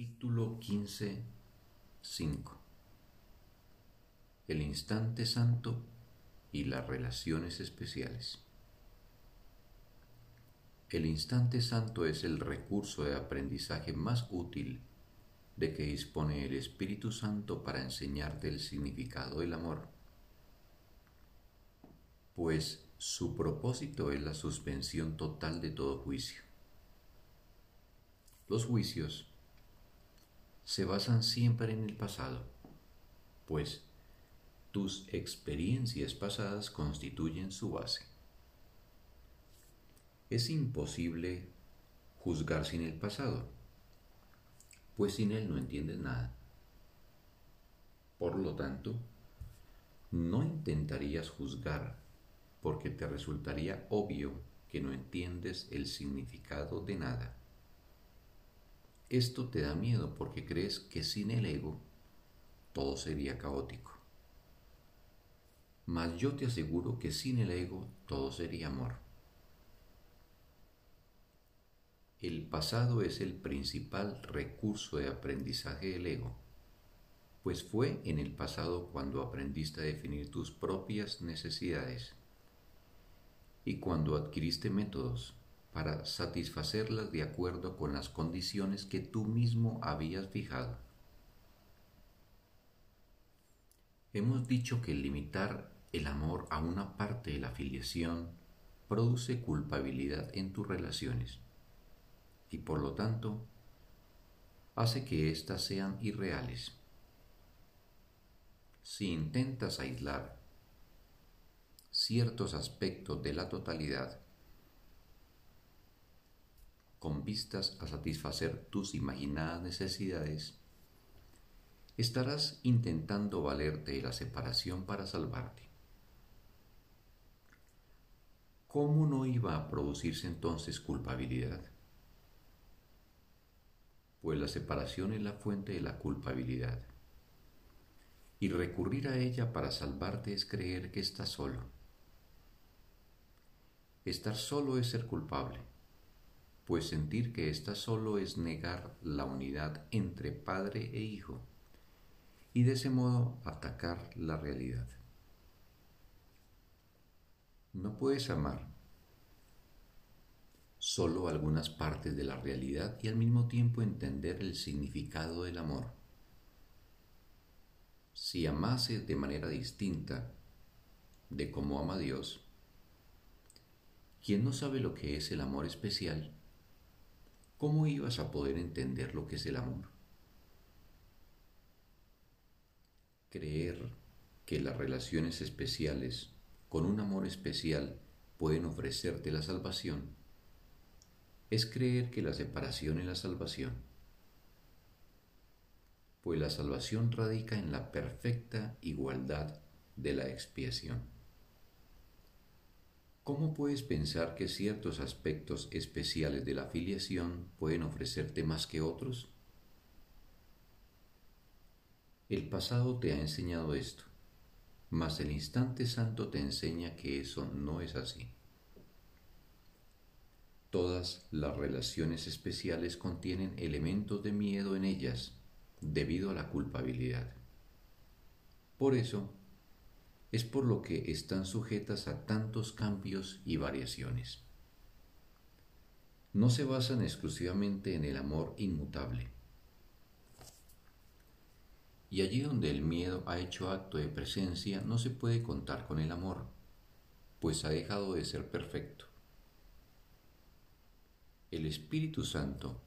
Capítulo 15, 5 El instante santo y las relaciones especiales. El instante santo es el recurso de aprendizaje más útil de que dispone el Espíritu Santo para enseñarte el significado del amor, pues su propósito es la suspensión total de todo juicio. Los juicios se basan siempre en el pasado, pues tus experiencias pasadas constituyen su base. Es imposible juzgar sin el pasado, pues sin él no entiendes nada. Por lo tanto, no intentarías juzgar porque te resultaría obvio que no entiendes el significado de nada. Esto te da miedo porque crees que sin el ego todo sería caótico. Mas yo te aseguro que sin el ego todo sería amor. El pasado es el principal recurso de aprendizaje del ego, pues fue en el pasado cuando aprendiste a definir tus propias necesidades y cuando adquiriste métodos para satisfacerlas de acuerdo con las condiciones que tú mismo habías fijado. Hemos dicho que limitar el amor a una parte de la filiación produce culpabilidad en tus relaciones y por lo tanto hace que éstas sean irreales. Si intentas aislar ciertos aspectos de la totalidad, con vistas a satisfacer tus imaginadas necesidades, estarás intentando valerte de la separación para salvarte. ¿Cómo no iba a producirse entonces culpabilidad? Pues la separación es la fuente de la culpabilidad. Y recurrir a ella para salvarte es creer que estás solo. Estar solo es ser culpable pues sentir que estás solo es negar la unidad entre padre e hijo y de ese modo atacar la realidad. No puedes amar solo algunas partes de la realidad y al mismo tiempo entender el significado del amor. Si amases de manera distinta de cómo ama Dios, quien no sabe lo que es el amor especial, ¿cómo ibas a poder entender lo que es el amor? Creer que las relaciones especiales con un amor especial pueden ofrecerte la salvación es creer que la separación es la salvación, pues la salvación radica en la perfecta igualdad de la expiación. ¿Cómo puedes pensar que ciertos aspectos especiales de la filiación pueden ofrecerte más que otros? El pasado te ha enseñado esto, mas el instante santo te enseña que eso no es así. Todas las relaciones especiales contienen elementos de miedo en ellas debido a la culpabilidad. Por eso, es por lo que están sujetas a tantos cambios y variaciones. No se basan exclusivamente en el amor inmutable. Y allí donde el miedo ha hecho acto de presencia, no se puede contar con el amor, pues ha dejado de ser perfecto. El Espíritu Santo,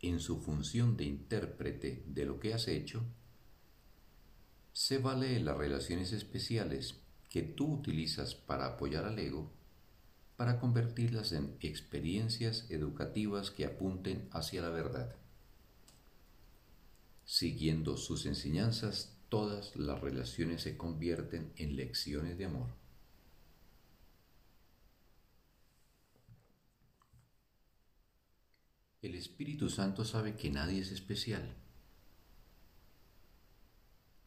en su función de intérprete de lo que has hecho, se vale de las relaciones especiales que tú utilizas para apoyar al ego para convertirlas en experiencias educativas que apunten hacia la verdad. Siguiendo sus enseñanzas, todas las relaciones se convierten en lecciones de amor. El Espíritu Santo sabe que nadie es especial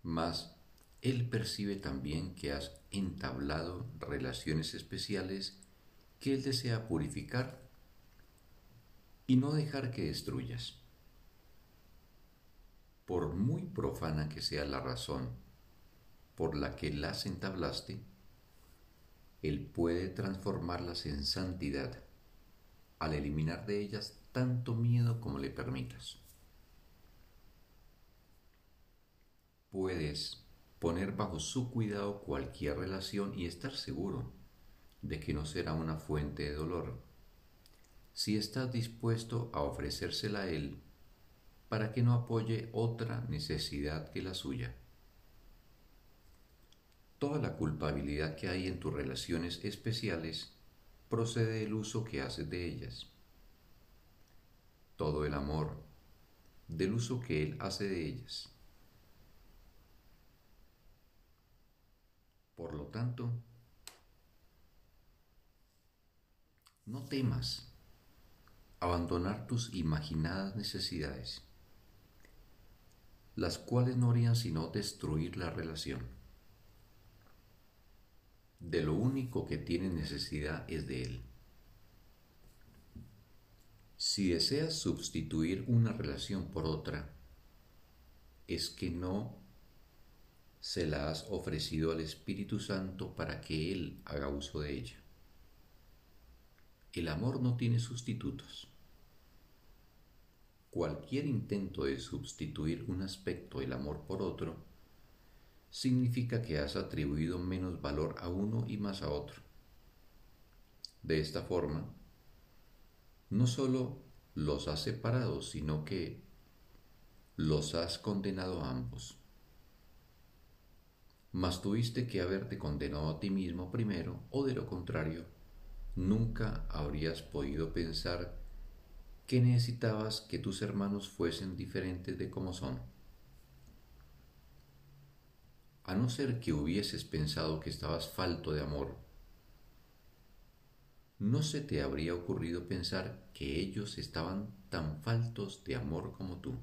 mas Él percibe también que has entablado relaciones especiales que Él desea purificar y no dejar que destruyas. por muy profana que sea la razón por la que las entablaste, Él puede transformarlas en santidad al eliminar de ellas tanto miedo como le permitas. Puedes poner bajo su cuidado cualquier relación y estar seguro de que no será una fuente de dolor, si estás dispuesto a ofrecérsela a Él para que no apoye otra necesidad que la suya. Toda la culpabilidad que hay en tus relaciones especiales procede del uso que haces de ellas. Todo el amor del uso que Él hace de ellas. Por lo tanto, no temas abandonar tus imaginadas necesidades las cuales no harían sino destruir la relación. De lo único que tiene necesidad es de él. Si deseas sustituir una relación por otra, es que no se la has ofrecido al Espíritu Santo para que Él haga uso de ella. El amor no tiene sustitutos. Cualquier intento de sustituir un aspecto del amor por otro significa que has atribuido menos valor a uno y más a otro. De esta forma, no solo los has separado, sino que los has condenado a ambos. Mas tuviste que haberte condenado a ti mismo primero, o de lo contrario, nunca habrías podido pensar que necesitabas que tus hermanos fuesen diferentes de como son. A no ser que hubieses pensado que estabas falto de amor, no se te habría ocurrido pensar que ellos estaban tan faltos de amor como tú.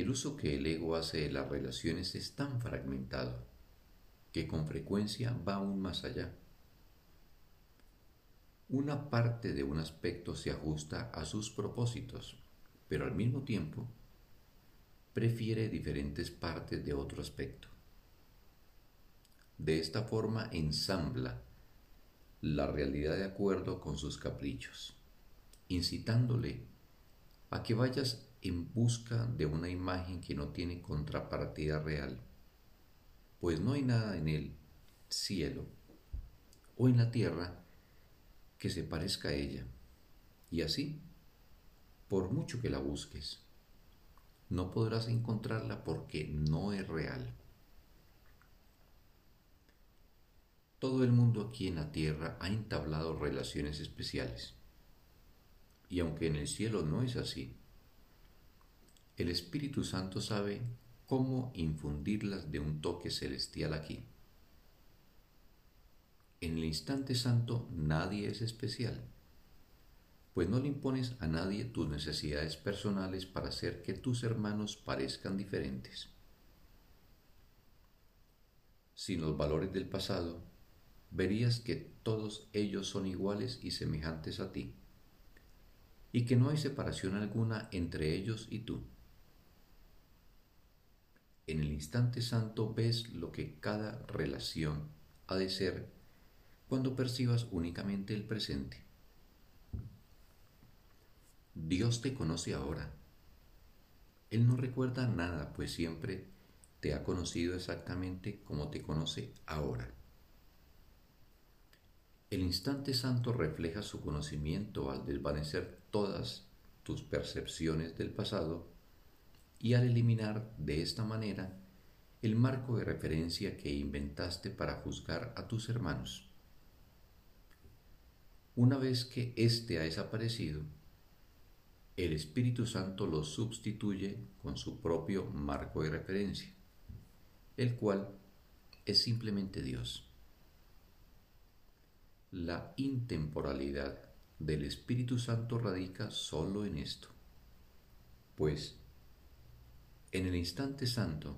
El uso que el ego hace de las relaciones es tan fragmentado que con frecuencia va aún más allá una parte de un aspecto se ajusta a sus propósitos, pero al mismo tiempo prefiere diferentes partes de otro aspecto. De esta forma ensambla la realidad de acuerdo con sus caprichos, incitándole a que vayas en busca de una imagen que no tiene contrapartida real, pues no hay nada en el cielo o en la tierra que se parezca a ella. Y así, por mucho que la busques, no podrás encontrarla porque no es real. Todo el mundo aquí en la tierra ha entablado relaciones especiales. Y aunque en el cielo no es así, el Espíritu Santo sabe cómo infundirlas de un toque celestial aquí. En el instante santo nadie es especial, pues no le impones a nadie tus necesidades personales para hacer que tus hermanos parezcan diferentes. Sin los valores del pasado, verías que todos ellos son iguales y semejantes a ti, y que no hay separación alguna entre ellos y tú. En el instante santo ves lo que cada relación ha de ser cuando percibas únicamente el presente. Dios te conoce ahora. Él no recuerda nada, pues siempre te ha conocido exactamente como te conoce ahora. El instante santo refleja su conocimiento al desvanecer todas tus percepciones del pasado y al eliminar de esta manera el marco de referencia que inventaste para juzgar a tus hermanos. Una vez que éste ha desaparecido, el Espíritu Santo lo sustituye con su propio marco de referencia, el cual es simplemente Dios. La intemporalidad del Espíritu Santo radica solo en esto, pues en el instante santo,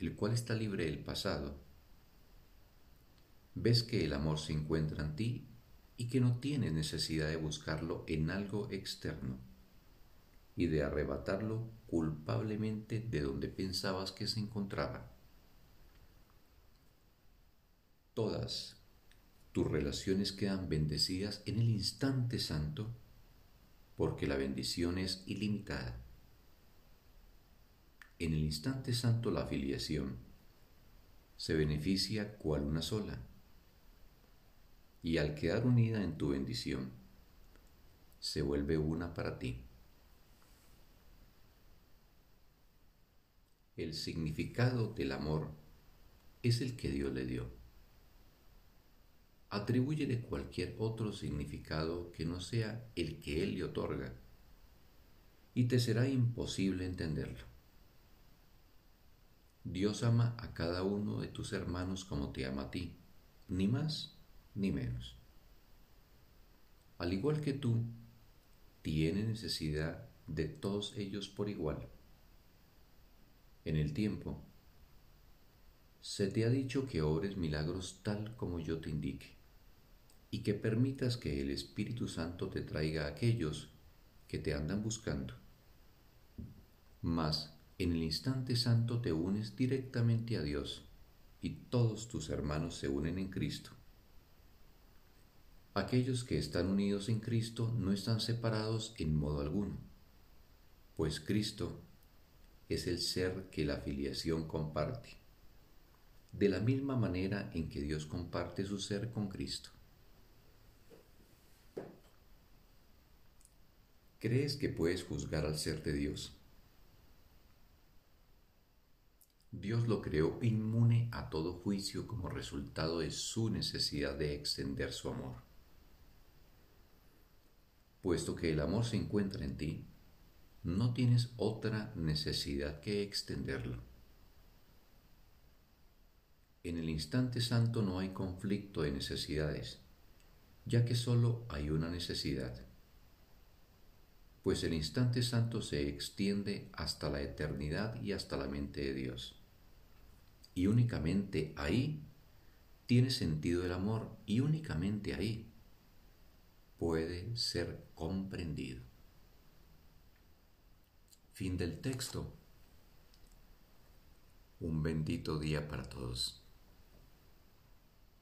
el cual está libre del pasado, ves que el amor se encuentra en ti y que no tienes necesidad de buscarlo en algo externo, y de arrebatarlo culpablemente de donde pensabas que se encontraba. Todas tus relaciones quedan bendecidas en el instante santo porque la bendición es ilimitada. En el instante santo la afiliación se beneficia cual una sola y al quedar unida en tu bendición se vuelve una para ti. El significado del amor es el que Dios le dio. Atribúyele cualquier otro significado que no sea el que Él le otorga y te será imposible entenderlo. Dios ama a cada uno de tus hermanos como te ama a ti, ni más ni menos. Al igual que tú, tiene necesidad de todos ellos por igual en el tiempo. Se te ha dicho que obres milagros tal como yo te indique, y que permitas que el Espíritu Santo te traiga a aquellos que te andan buscando. Mas en el instante santo te unes directamente a Dios, y todos tus hermanos se unen en Cristo. Aquellos que están unidos en Cristo no están separados en modo alguno, pues Cristo es el ser que la filiación comparte, de la misma manera en que Dios comparte su ser con Cristo. ¿Crees que puedes juzgar al ser de Dios? Dios lo creó inmune a todo juicio como resultado de su necesidad de extender su amor. Puesto que el amor se encuentra en ti, no tienes otra necesidad que extenderlo. En el instante santo no hay conflicto de necesidades, ya que solo hay una necesidad, pues el instante santo se extiende hasta la eternidad y hasta la mente de Dios. Y únicamente ahí tiene sentido el amor y únicamente ahí puede ser comprendido. Fin del texto. Un bendito día para todos.